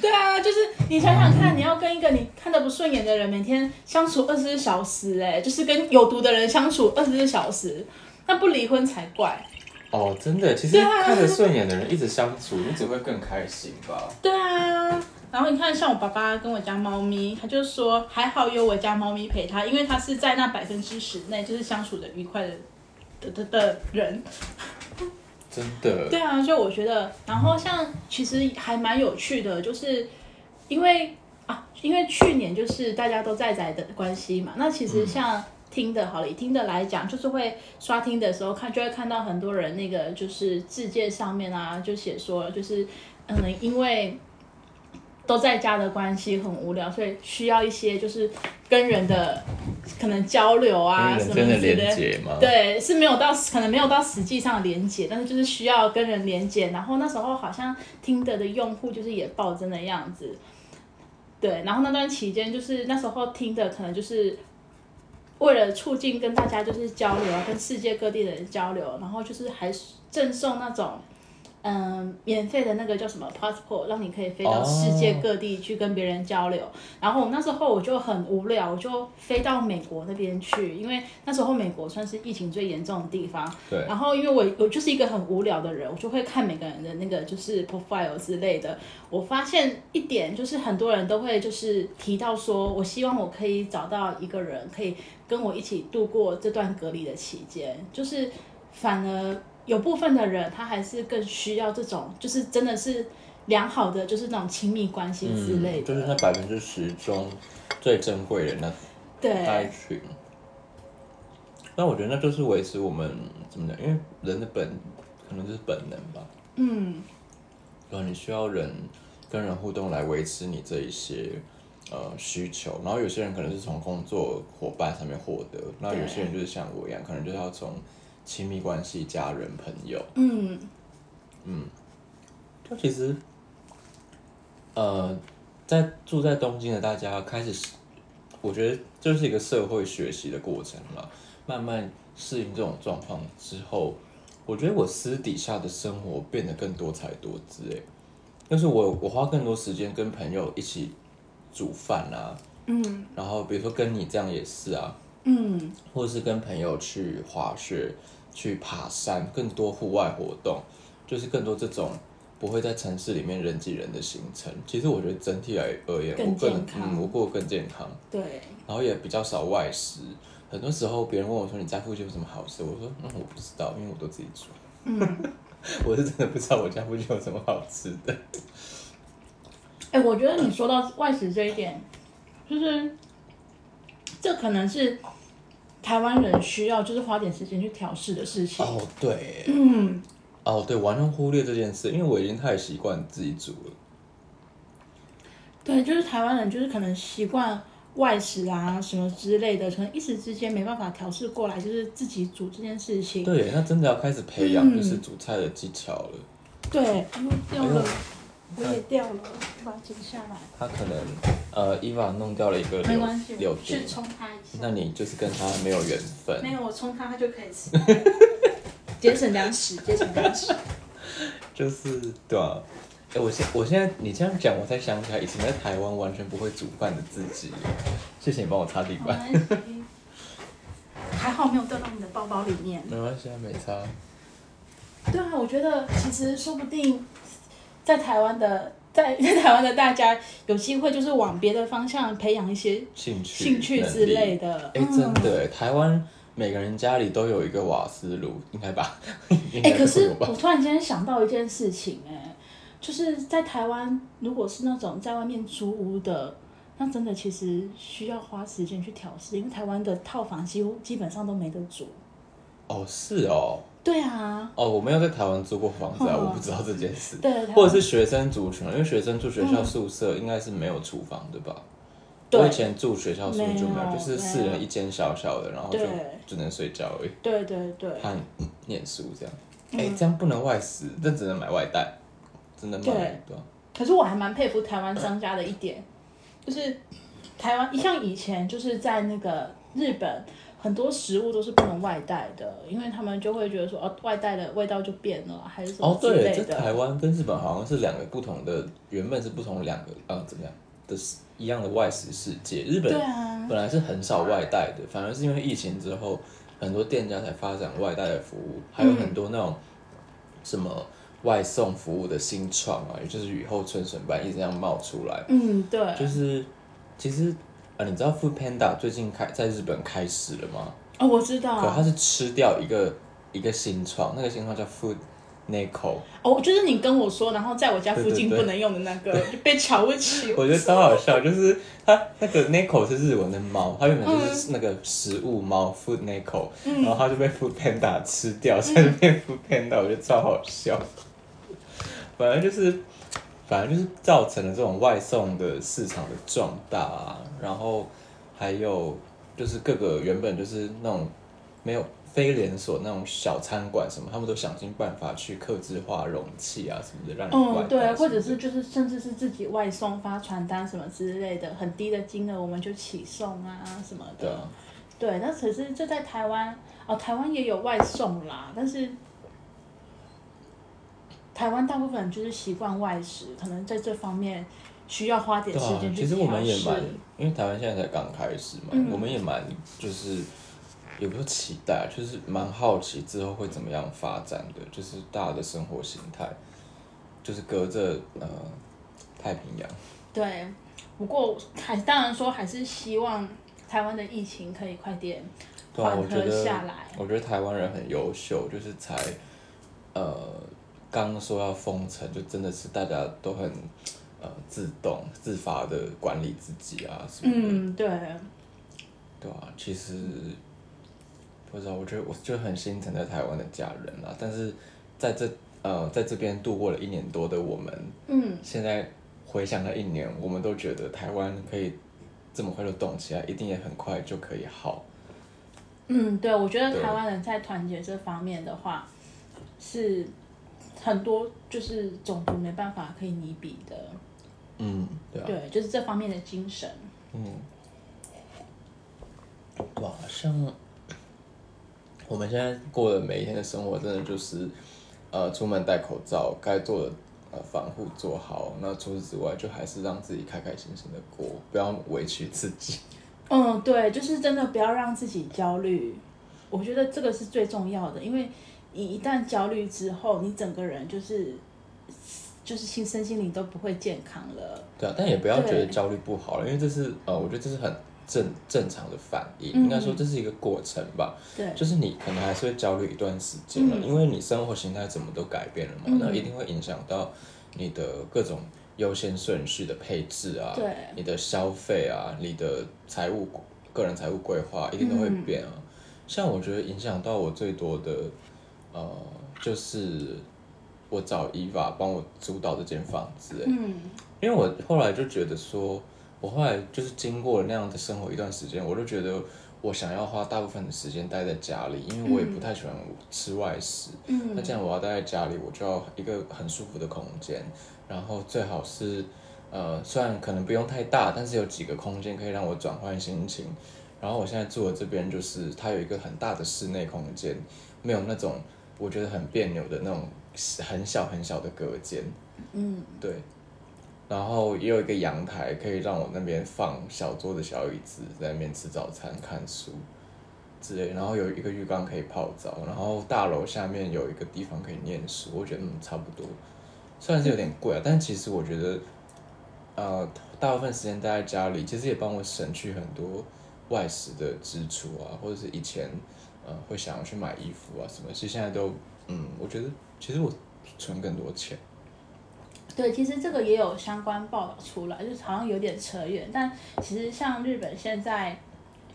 对啊，就是你想想看，你要跟一个你看的不顺眼的人每天相处二十四小时、哎，就是跟有毒的人相处二十四小时，那不离婚才怪。哦，真的，其实看着顺眼的人一直相处，你只会更开心吧？对啊，然后你看，像我爸爸跟我家猫咪，他就说还好有我家猫咪陪他，因为他是在那百分之十内就是相处的愉快的的的的人。真的。对啊，所以我觉得，然后像其实还蛮有趣的，就是因为啊，因为去年就是大家都在宅的关系嘛，那其实像听的，好了，以听的来讲，就是会刷听的时候看，就会看到很多人那个就是字界上面啊，就写说就是嗯，因为都在家的关系很无聊，所以需要一些就是跟人的可能交流啊什么之类的连接吗？对，是没有到可能没有到实际上的连接，但是就是需要跟人连接。然后那时候好像听的的用户就是也暴增的样子，对。然后那段期间就是那时候听的可能就是为了促进跟大家就是交流啊，跟世界各地的人交流，然后就是还赠送那种。嗯，免费的那个叫什么 passport，让你可以飞到世界各地去跟别人交流。然后那时候我就很无聊，我就飞到美国那边去，因为那时候美国算是疫情最严重的地方。对。然后因为我我就是一个很无聊的人，我就会看每个人的那个就是 profile 之类的。我发现一点就是很多人都会就是提到说，我希望我可以找到一个人可以跟我一起度过这段隔离的期间，就是反而。有部分的人，他还是更需要这种，就是真的是良好的，就是那种亲密关系之类的。就是那百分之十中最珍贵的那那一群。那我觉得那就是维持我们怎么讲？因为人的本可能就是本能吧。嗯。然后你需要人跟人互动来维持你这一些呃需求，然后有些人可能是从工作伙伴上面获得，那有些人就是像我一样，可能就是要从。亲密关系、家人、朋友，嗯嗯，就其实，呃，在住在东京的大家开始，我觉得就是一个社会学习的过程嘛。慢慢适应这种状况之后，我觉得我私底下的生活变得更多彩多姿。哎，就是我我花更多时间跟朋友一起煮饭啊，嗯，然后比如说跟你这样也是啊。嗯，或者是跟朋友去滑雪、去爬山，更多户外活动，就是更多这种不会在城市里面人挤人的行程。其实我觉得整体来而言，我更嗯，我过得更健康。对。然后也比较少外食。很多时候别人问我说：“你家附近有什么好吃？”我说：“嗯，我不知道，因为我都自己煮。”嗯。我是真的不知道我家附近有什么好吃的。哎，我觉得你说到外食这一点，就是这可能是。台湾人需要就是花点时间去调试的事情。哦，对，嗯，哦，对，完全忽略这件事，因为我已经太习惯自己煮了。对，就是台湾人，就是可能习惯外食啊什么之类的，可能一时之间没办法调试过来，就是自己煮这件事情。对，那真的要开始培养就是煮菜的技巧了。对，掉了。我也掉了，把它剪下来。他可能呃，伊娃弄掉了一个没系，柳去冲他一下。那你就是跟他没有缘分。没有，我冲他，他就可以吃。节省粮食，节省粮食。就是对啊，哎，我现我现在你这样讲，我才想起来，以前在台湾完全不会煮饭的自己。谢谢你帮我擦地板。还好没有掉到你的包包里面。没关系，没擦。对啊，我觉得其实说不定。在台湾的，在 在台湾的大家有机会，就是往别的方向培养一些兴趣、兴趣之类的。哎，真的，台湾每个人家里都有一个瓦斯炉，应该吧？哎，可是我突然间想到一件事情，哎，就是在台湾，如果是那种在外面租屋的，那真的其实需要花时间去调试，因为台湾的套房几乎基本上都没得住。哦，是哦。对啊，哦，我没有在台湾租过房子啊，我不知道这件事。对，或者是学生族群，因为学生住学校宿舍应该是没有厨房的吧？我以前住学校宿舍就没有，就是四人一间小小的，然后就只能睡觉而已。对对对，看念书这样。哎，这样不能外食，这只能买外带，真的吗？对。可是我还蛮佩服台湾商家的一点，就是台湾像以前就是在那个日本。很多食物都是不能外带的，因为他们就会觉得说，哦，外带的味道就变了，还是什么之类的。哦，对，这台湾跟日本好像是两个不同的，原本是不同两个，呃，怎么样的一样的外食世界。日本本来是很少外带的，反而是因为疫情之后，很多店家才发展外带的服务，还有很多那种什么外送服务的新创啊，也就是雨后春笋般一直这样冒出来。嗯，对，就是其实。啊，你知道 Food Panda 最近开在日本开始了吗？哦，我知道。可它是吃掉一个一个新创，那个新创叫 Food Neko。哦，就是你跟我说，然后在我家附近不能用的那个，就被瞧不起。我觉得超好笑，就是它那个 Neko 是日文的猫，它原本就是那个食物猫 Food Neko，然后它就被 Food Panda 吃掉，在那边 Food Panda，我觉得超好笑。反正就是反正就是造成了这种外送的市场的壮大啊，然后还有就是各个原本就是那种没有非连锁那种小餐馆什么，他们都想尽办法去克制化容器啊什么的，让你外嗯，对，或者是就是甚至是自己外送发传单什么之类的，很低的金额我们就起送啊什么的。对啊，对，那可是这在台湾哦，台湾也有外送啦，但是台湾大部分人就是习惯外食，可能在这方面需要花点时间，去其实我们也蛮，因为台湾现在才刚开始嘛，嗯。我们也蛮就是也不是期待，就是蛮好奇之后会怎么样发展的，就是大家的生活形态，就是隔着呃太平洋，对，不过还当然说还是希望台湾的疫情可以快点缓和我觉得下来。我觉得台湾人很优秀，就是才呃刚说要封城，就真的是大家都很呃自动自发的管理自己啊什么的。嗯，对，对啊，其实不知道，我觉得我就很心疼在台湾的家人啊。但是在这呃在这边度过了一年多的我们，嗯，现在回想了一年，我们都觉得台湾可以这么快就动起来，一定也很快就可以好。嗯，对，我觉得台湾人在团结这方面的话，是很多就是种族没办法可以拟比的。嗯，对啊，对，就是这方面的精神。嗯，哇，像我们现在过的每一天的生活，真的就是呃出门戴口罩，该做的呃防护做好。那除此之外，就还是让自己开开心心的过，不要委屈自己。嗯，对，就是真的不要让自己焦虑，我觉得这个是最重要的，因为你一旦焦虑之后，你整个人就是就是心身心灵都不会健康了。对啊，但也不要觉得焦虑不好了，因为这是呃，我觉得这是很正正常的反应，嗯。应该说这是一个过程吧。对，就是你可能还是会焦虑一段时间了，嗯。因为你生活形态怎么都改变了嘛，嗯。那一定会影响到你的各种优先顺序的配置啊，对。你的消费啊，你的财务个人财务规划一定都会嗯。变啊。像我觉得影响到我最多的，呃，就是我找伊娃帮我租到这间房子、欸，嗯因为我后来就觉得说，我后来就是经过了那样的生活一段时间，我就觉得我想要花大部分的时间待在家里，因为我也不太喜欢吃外食。嗯那这样我要待在家里，我就要一个很舒服的空间，然后最好是呃，虽然可能不用太大，但是有几个空间可以让我转换心情。然后我现在住的这边就是它有一个很大的室内空间，没有那种我觉得很别扭的那种很小很小的隔间。嗯对，然后也有一个阳台，可以让我那边放小桌的小椅子，在那边吃早餐、看书之类。然后有一个浴缸可以泡澡，然后大楼下面有一个地方可以念书。我觉得嗯差不多，虽然是有点贵啊，但其实我觉得，呃，大部分时间待在家里，其实也帮我省去很多外食的支出啊，或者是以前呃会想要去买衣服啊什么，其实现在都嗯，我觉得其实我存更多钱。对，其实这个也有相关报道出来，就是好像有点扯远，但其实像日本现在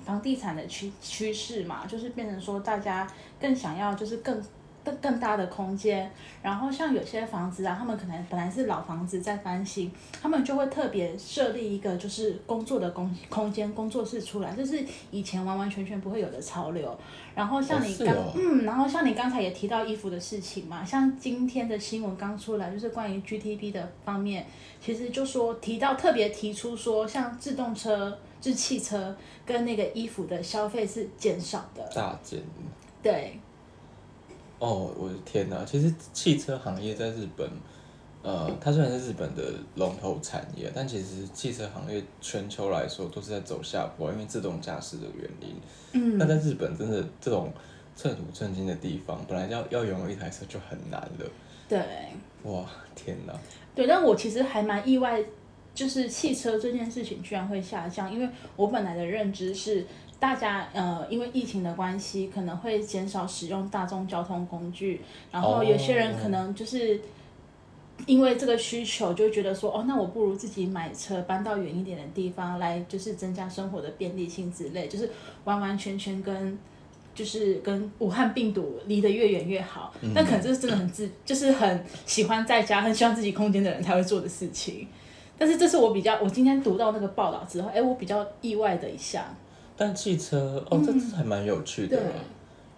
房地产的趋趋势嘛，就是变成说大家更想要就是更更更大的空间，然后像有些房子啊，他们可能本来是老房子在翻新，他们就会特别设立一个就是工作的工空间工作室出来，这是以前完完全全不会有的潮流。然后像你刚、哦哦嗯，然后像你刚才也提到衣服的事情嘛，像今天的新闻刚出来，就是关于 GTP 的方面，其实就说提到特别提出说，像自动车、就是汽车跟那个衣服的消费是减少的，大减对，哦，我的天哪！其实汽车行业在日本，呃，它虽然是日本的龙头产业，但其实汽车行业全球来说都是在走下坡，因为自动驾驶的原因。嗯那在日本，真的这种寸土寸金的地方，本来要要拥有一台车就很难了。对。哇，天哪！对，但我其实还蛮意外，就是汽车这件事情居然会下降，因为我本来的认知是大家呃因为疫情的关系，可能会减少使用大众交通工具，然后有些人可能就是。因为这个需求，就觉得说，哦，那我不如自己买车，搬到远一点的地方来，就是增加生活的便利性之类，就是完完全全跟就是跟武汉病毒离得越远越好。嗯但可能这是真的很自，就是很喜欢在家、很喜欢自己空间的人才会做的事情。但是这是我比较，我今天读到那个报道之后，哎，我比较意外的一项。但汽车哦，这这还蛮有趣的对。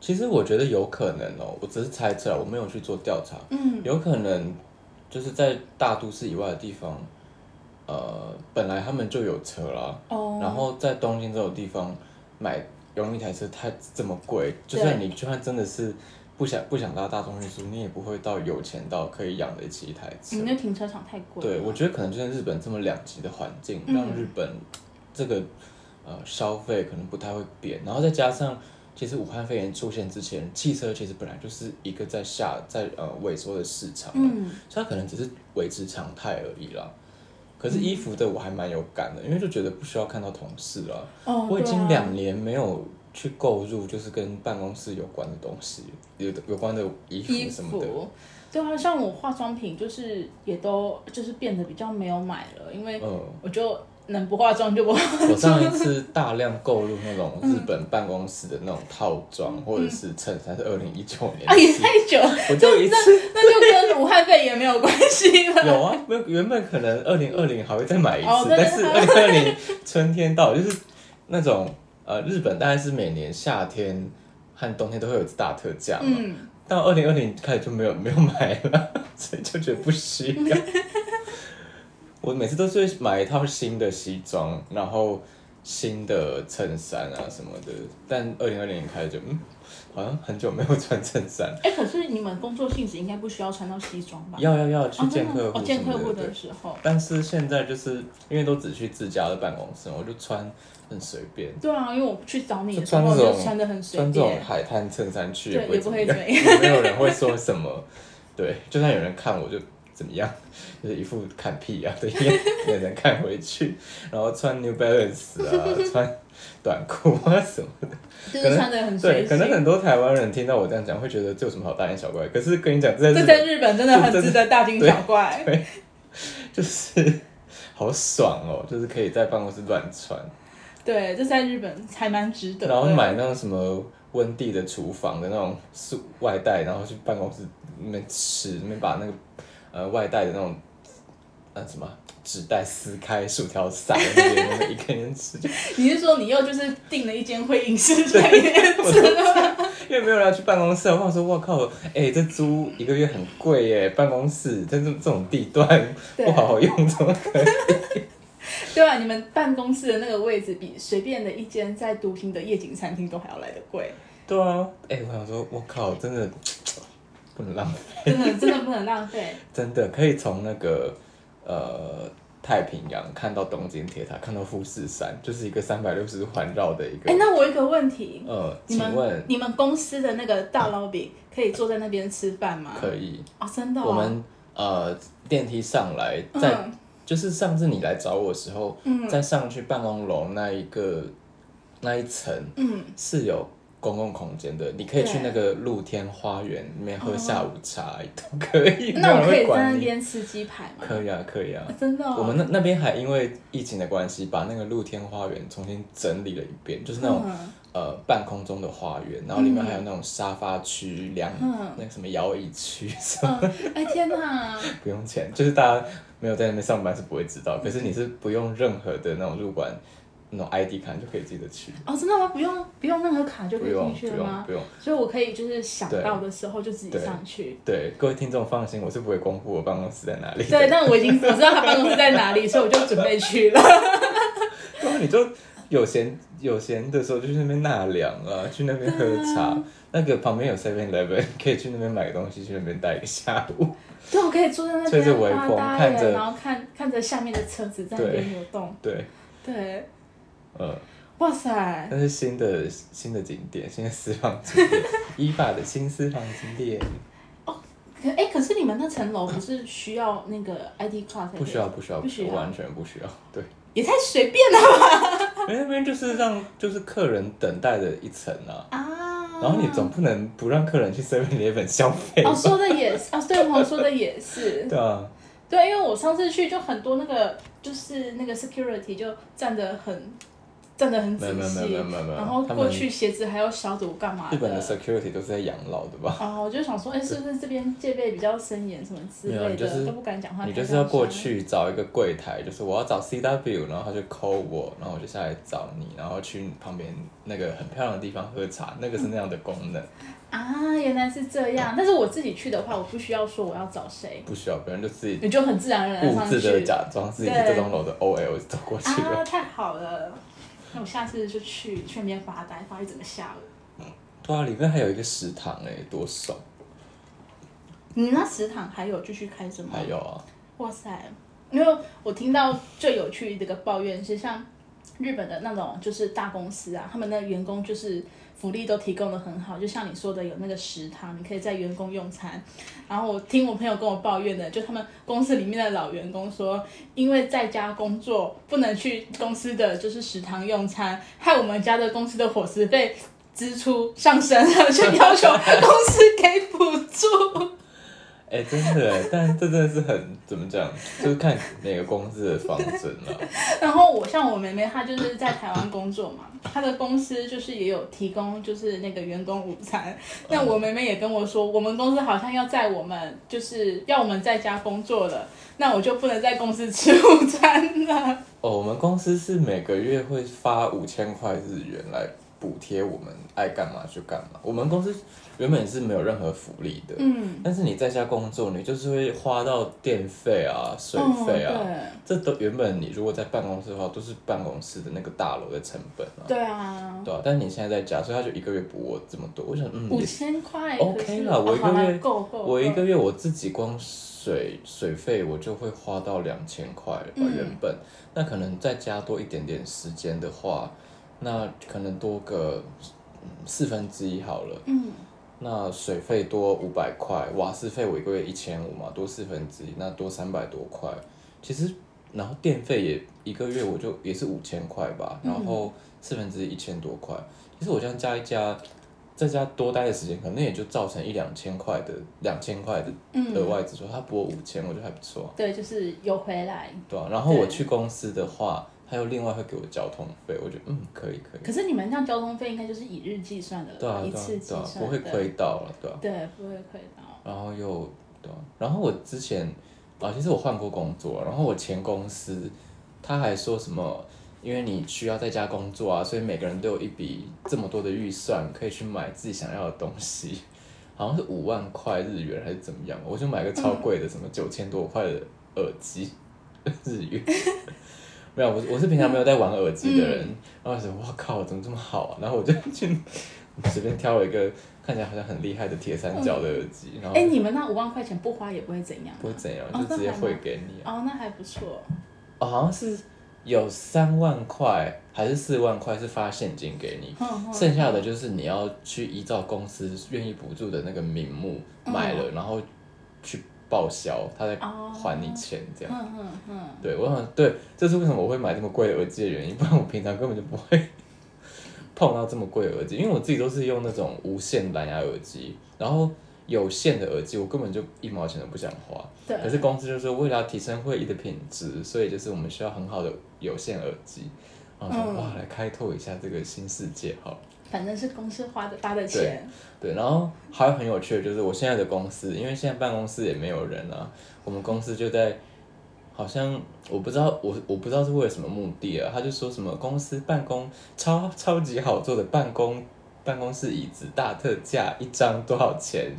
其实我觉得有可能哦，我只是猜测啊，我没有去做调查。嗯，有可能就是在大都市以外的地方，呃，本来他们就有车啦，哦，然后在东京这种地方买用一台车太这么贵，就算你就算真的是不想不想搭大众运输，你也不会到有钱到可以养得起一台车你。那停车场太贵了。对，我觉得可能就是日本这么两极的环境，嗯让日本这个呃消费可能不太会变，然后再加上其实武汉肺炎出现之前，汽车其实本来就是一个在下在呃萎缩的市场，嗯，所以它可能只是维持常态而已啦。可是衣服的我还蛮有感的，因为就觉得不需要看到同事了。哦，我已经两年没有去购入就是跟办公室有关的东西，有有关的衣衣服什么的。服，对啊，像我化妆品就是也都就是变得比较没有买了，因为嗯，我就能不化妆就不化。我上一次大量购入那种日本办公室的那种套装、或者是衬衫，是二零一九年啊，也太久，我就一次那就跟武汉肺炎没有关系了。有啊，没有原本可能二零二零还会再买一次，哦但是二零二零春天到，就是那种呃日本大概是每年夏天和冬天都会有一次大特价嘛，嗯，到二零二零开始就没有没有买了，所以就觉得不需要。我每次都是会买一套新的西装，然后新的衬衫啊什么的，但二零二零年开始就嗯，好像很久没有穿衬衫。哎，可是你们工作性质应该不需要穿到西装吧？要要要去哦见客户见客户的时候。但是现在就是因为都只去自家的办公室，我就穿很随便，对啊，因为我去找你的时候穿这种就穿的很随穿这种便，海滩衬衫去对，也不会。也 没有人会说什么。对，就算有人看我就怎么样，就是一副看屁啊的眼给人看回去，然后穿 New Balance 啊，穿短裤啊什么的。就是穿的很对。可能很多台湾人听到我这样讲，会觉得这有什么好大惊小怪？可是跟你讲，这在这日本在日本真的很值得大惊小怪。对就是好爽哦，就是可以在办公室乱穿。对，这在日本还蛮值得。然后买那种什么温蒂的厨房的那种素外带，然后去办公室里面吃，里面把那个呃外带的那种呃什么纸袋撕开，薯条撒在那边，那一个人吃，就 你是说你又就是订了一间会议室在里面？因为没有人要去办公室，我想说，我靠，哎、这租一个月很贵耶，办公室在这这种地段不好好用，怎么可以？对啊，你们办公室的那个位置比随便的一间在独行的夜景餐厅都还要来得贵，对啊，哎、我想说，我靠，真的不能浪费。真的真的不能浪费。真的可以从那个呃太平洋看到东京铁塔，看到富士山，就是一个三百六十度环绕的一个。哎，那我有一个问题，呃，你请问你们公司的那个大 lobby 可以坐在那边吃饭吗？可以？哦，真的哦。我们呃电梯上来，在、嗯就是上次你来找我的时候，嗯再上去办公楼那一个那一层嗯，是有。公共空间的，你可以去那个露天花园里面喝下午茶，都可以。那我可以在。那边吃鸡排吗？可以啊，可以啊。真的哦。我们那那边还因为疫情的关系，把那个露天花园重新整理了一遍，就是那种、嗯呃半空中的花园，然后里面还有那种沙发区、凉、嗯那个什么摇椅区，什么嗯，哎天哪！不用钱，就是大家没有在那边上班是不会知道，可是你是不用任何的那种入馆那种 ID 卡就可以进得去，哦，真的吗？不用不用任何卡就可以进去了吗？用不用。所以我可以就是想到的时候就自己上去。对，各位听众放心，我是不会公布我办公室在哪里。对，但我已经我知道他办公室在哪里，所以我就准备去了。然后你就有闲有闲的时候就去那边纳凉啊，去那边喝茶。那个旁边有 Seven Eleven，可以去那边买个东西，去那边待一个下午。对，我可以坐在那吹着微风看着然后看看着下面的车子在那边流动。对，对，嗯，哇塞！那是新的新的景点，新的私房景点，依法的新私房景点，可哎，可是你们那层楼不是需要那个 ID card？才不需要不需要不需要完全不需要。对，也太随便了 因为那边就是让就是客人等待的一层啊。啊！然后你总不能不让客人去 Seven Eleven 消费哦，？说的也是哦，对，我说的也是。对啊，对，因为我上次去就很多那个，就是那个 security 就站得很站得很仔没有没有没有细然后过去鞋子还要消毒干嘛日本的 security 都是在养老的吧？哦，我就想说，哎、是不是这边戒备比较森严，什么之类的，就是都不敢讲话。你就是要过，去找一个柜台，就是我要找 CW，然后他就 call 我，然后我就下来找你，然后去旁边那个很漂亮的地方喝茶，那个是那样的功能，啊，原来是这样。但是我自己去的话，我不需要说我要找谁，不需要别人就自己你就很自然而然的假装自己是对这栋楼的 OL 走过去了。啊，太好了！那我下次就去去那边发呆，发一整个下午。对啊，里面还有一个食堂哎，多爽！你那食堂还有继续开着吗？还有啊，哇塞！因为我听到最有趣的一个抱怨是，像日本的那种就是大公司啊，他们的员工就是福利都提供的很好，就像你说的有那个食堂，你可以在员工用餐。然后我听我朋友跟我抱怨的，就他们公司里面的老员工说，因为在家工作不能去公司的就是食堂用餐，害我们家的公司的伙食费支出上升了，就要求公司给补助。哎、真的哎，但这真的是很怎么讲，就是看每个公司的方针啊。然后我像我妹妹，她就是在台湾工作嘛，她的公司就是也有提供就是那个员工午餐。那我妹妹也跟我说，我们公司好像要在我们就是要我们在家工作了，那我就不能在公司吃午餐了。哦，我们公司是每个月会发五千块日元来补贴我们爱干嘛就干嘛。我们公司原本是没有任何福利的，嗯，但是你在家工作，你就是会花到电费啊、水费啊，嗯这都原本你如果在办公室的话，都是办公室的那个大楼的成本啊，对对啊，对啊。但是你现在在家，所以他就一个月补我这么多，我想嗯五千块 OK 可是啦我一个月够够，我一够。个月我自己光水水费我就会花到两千块了吧，嗯。原本。那可能再加多一点点时间的话，那可能多个嗯四分之一好了。嗯那水费多五百块，瓦斯费我一个月一千五嘛，多四分之一，那多三百多块。其实，然后电费也一个月我就也是五千块吧，然后四分之一一千多块。其实我这样加一加，在家多待的时间，可能也就造成一两千块的两千块的额嗯，外支出。他补我五千，我觉得还不错啊，对，就是有回来。对啊。然后我去公司的话，他又另外会给我交通费，我觉得嗯可以可以，可是你们这样交通费应该就是以日计算的了，对啊一次对啊对啊，计算不会的亏到了，对啊。对，不会亏到。然后又对啊，然后我之前啊，其实我换过工作，然后我前公司他还说什么，因为你需要在家工作啊，所以每个人都有一笔这么多的预算，可以去买自己想要的东西，好像是五万块日元还是怎么样，我就买个超贵的，什么九千多块的耳机日元。没有，我我是平常没有在玩耳机的人，然后我想，哇靠，怎么这么好啊？然后我就去随便挑了一个看起来好像很厉害的铁三角的耳机，然后哎、你们那五万块钱不花也不会怎样、啊？不会怎样，哦就直接汇给你啊。哦，那还不错。哦，好像是有三万块还是四万块是发现金给你，剩下的就是你要去依照公司愿意补助的那个名目买了，然后去报销，他再哦还你钱这样。嗯嗯嗯，对，我想对，这是为什么我会买这么贵的耳机的原因，不然我平常根本就不会碰到这么贵的耳机，因为我自己都是用那种无线蓝牙耳机，然后有线的耳机我根本就一毛钱都不想花。对。可是公司就说为了要提升会议的品质，所以就是我们需要很好的有线耳机。然后说、嗯哇，来开拓一下这个新世界好了。反正是公司花的发的钱。对，然后还有很有趣的就是我现在的公司，因为现在办公室也没有人啊，我们公司就在，好像我不知道我我不知道是为了什么目的啊，他就说什么公司办公超超级好坐的办公办公室椅子大特价一张多少钱，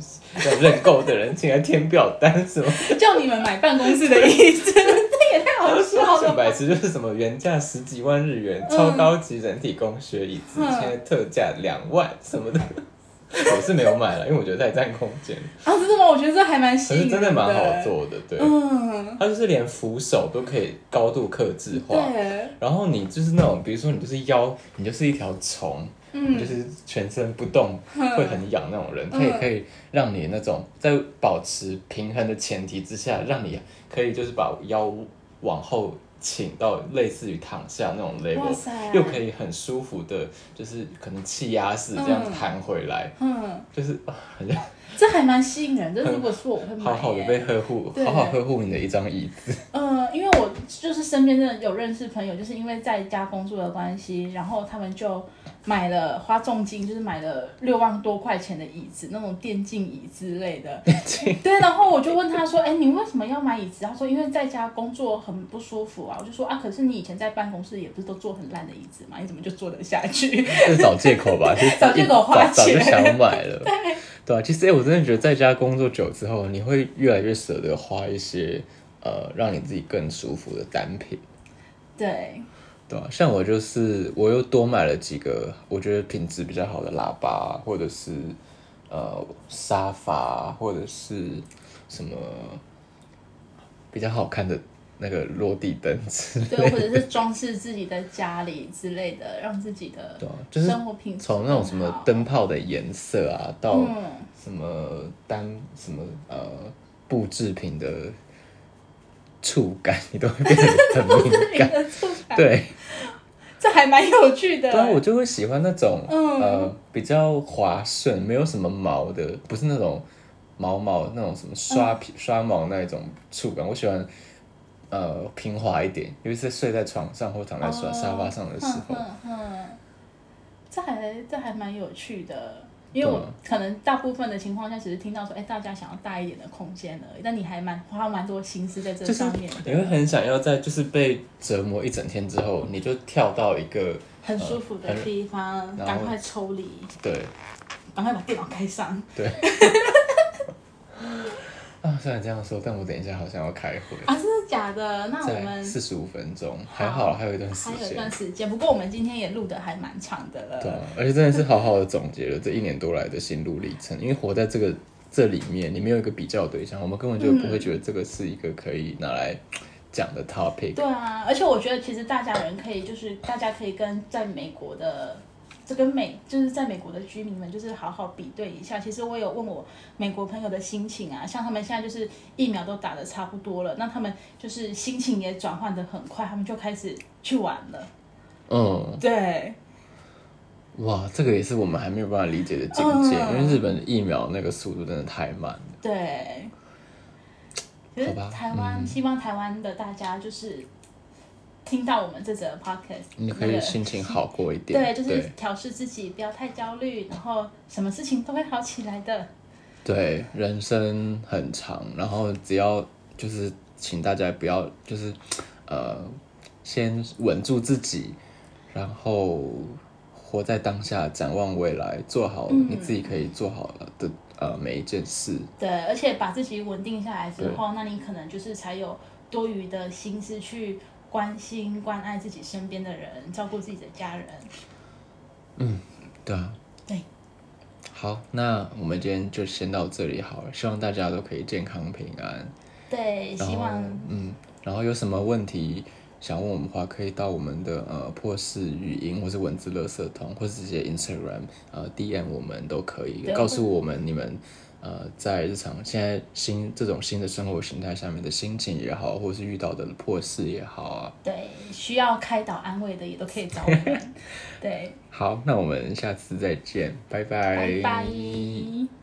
要认购的人请来填表单什么，叫你们买办公室的椅子，这也太好笑了吧。很白痴，就是什么原价十几万日元超高级人体工学椅子，嗯现在特价两万什么的。我是没有买了，因为我觉得太占空间。啊，真的吗？我觉得这还蛮可是真的蛮好。做的，对，嗯，它就是连扶手都可以高度克制化，然后你就是那种，比如说你就是腰，你就是一条虫，你嗯就是全身不动会很痒那种人，它也可以让你那种在保持平衡的前提之下，让你可以就是把腰往后倾到类似于躺下那种 level，又可以很舒服的，就是可能气压式这样子弹回来，嗯，就是 这还蛮吸引人的。如果是我，我会买好好的被呵护，好好呵护你的一张椅子。嗯，因为我就是身边真的有认识朋友，就是因为在家工作的关系，然后他们就买了花重金，就是买了六万多块钱的椅子，那种电竞椅之类的。对，然后我就问他说：“哎，你为什么要买椅子？”他说：“因为在家工作很不舒服啊。”我就说：“啊，可是你以前在办公室也不是都坐很烂的椅子嘛，你怎么就坐得下去？”这是找借口吧，就是找借口花钱早就钱想买了。对啊，其实、欸、我真的觉得在家工作久之后，你会越来越舍得花一些呃让你自己更舒服的单品。对，对啊，像我就是我又多买了几个我觉得品质比较好的喇叭，或者是呃沙发，或者是什么比较好看的那个落地灯之类的。对，或者是装饰自己的家里之类的，让自己的对啊，就是生活品质从那种什么灯泡的颜色啊，到嗯什么单什么呃布制品的触感，你都会变得很敏感，对，这还蛮有趣的。对啊，我就会喜欢那种、嗯呃比较滑顺，没有什么毛的，不是那种毛毛那种什么刷皮、刷毛那一种触感。我喜欢呃平滑一点，尤其是睡在床上或躺在沙哦沙发上的时候。嗯，这还这还蛮有趣的，因为我可能大部分的情况下只是听到说，哎，大家想要大一点的空间而已，但你还蛮花蛮多心思在这就是上面你会，很想要在就是被折磨一整天之后，你就跳到一个很舒服的地方，赶快抽离，对赶快把电脑开上。对。啊，虽然这样说，但我等一下好像要开会，啊，真的假的？那我在们四十五分钟，还好还有一段时间还有一段。时间，不过我们今天也录的还蛮长的了。对啊，而且真的是好好的总结了这一年多来的心路历程。因为活在这个这里面，你没有一个比较对象，我们根本就不会觉得这个是一个可以拿来讲的 topic。对啊，而且我觉得其实大家人可以，就是大家可以跟在美国的，这跟美就是在美国的居民们，就是好好比对一下。其实我有问我美国朋友的心情啊，像他们现在就是疫苗都打的差不多了，那他们就是心情也转换的很快，他们就开始去玩了。嗯，对，哇，这个也是我们还没有办法理解的境界，嗯因为日本的疫苗那个速度真的太慢了。对。其实好吧台湾，希望台湾的大家就是听到我们这则 podcast，你可以心情好过一点。对，就是调试自己，不要太焦虑，然后什么事情都会好起来的。对，人生很长，然后只要就是请大家不要就是呃，先稳住自己，然后活在当下，展望未来，做好你自己可以做好的呃每一件事。对，而且把自己稳定下来之后，那你可能就是才有多余的心思去关心、关爱自己身边的人，照顾自己的家人。嗯对啊。对。好，那我们今天就先到这里好了，希望大家都可以健康平安。对，希望嗯，然后有什么问题想问我们的话，可以到我们的呃破事语音或是文字垃圾桶，或是直接 Instagram 呃 DM 我们都可以，告诉我们你们呃在日常现在新这种新的生活形态下面的心情也好，或是遇到的破事也好啊。对需要开导安慰的也都可以找我们。对，好，那我们下次再见，拜拜，拜拜。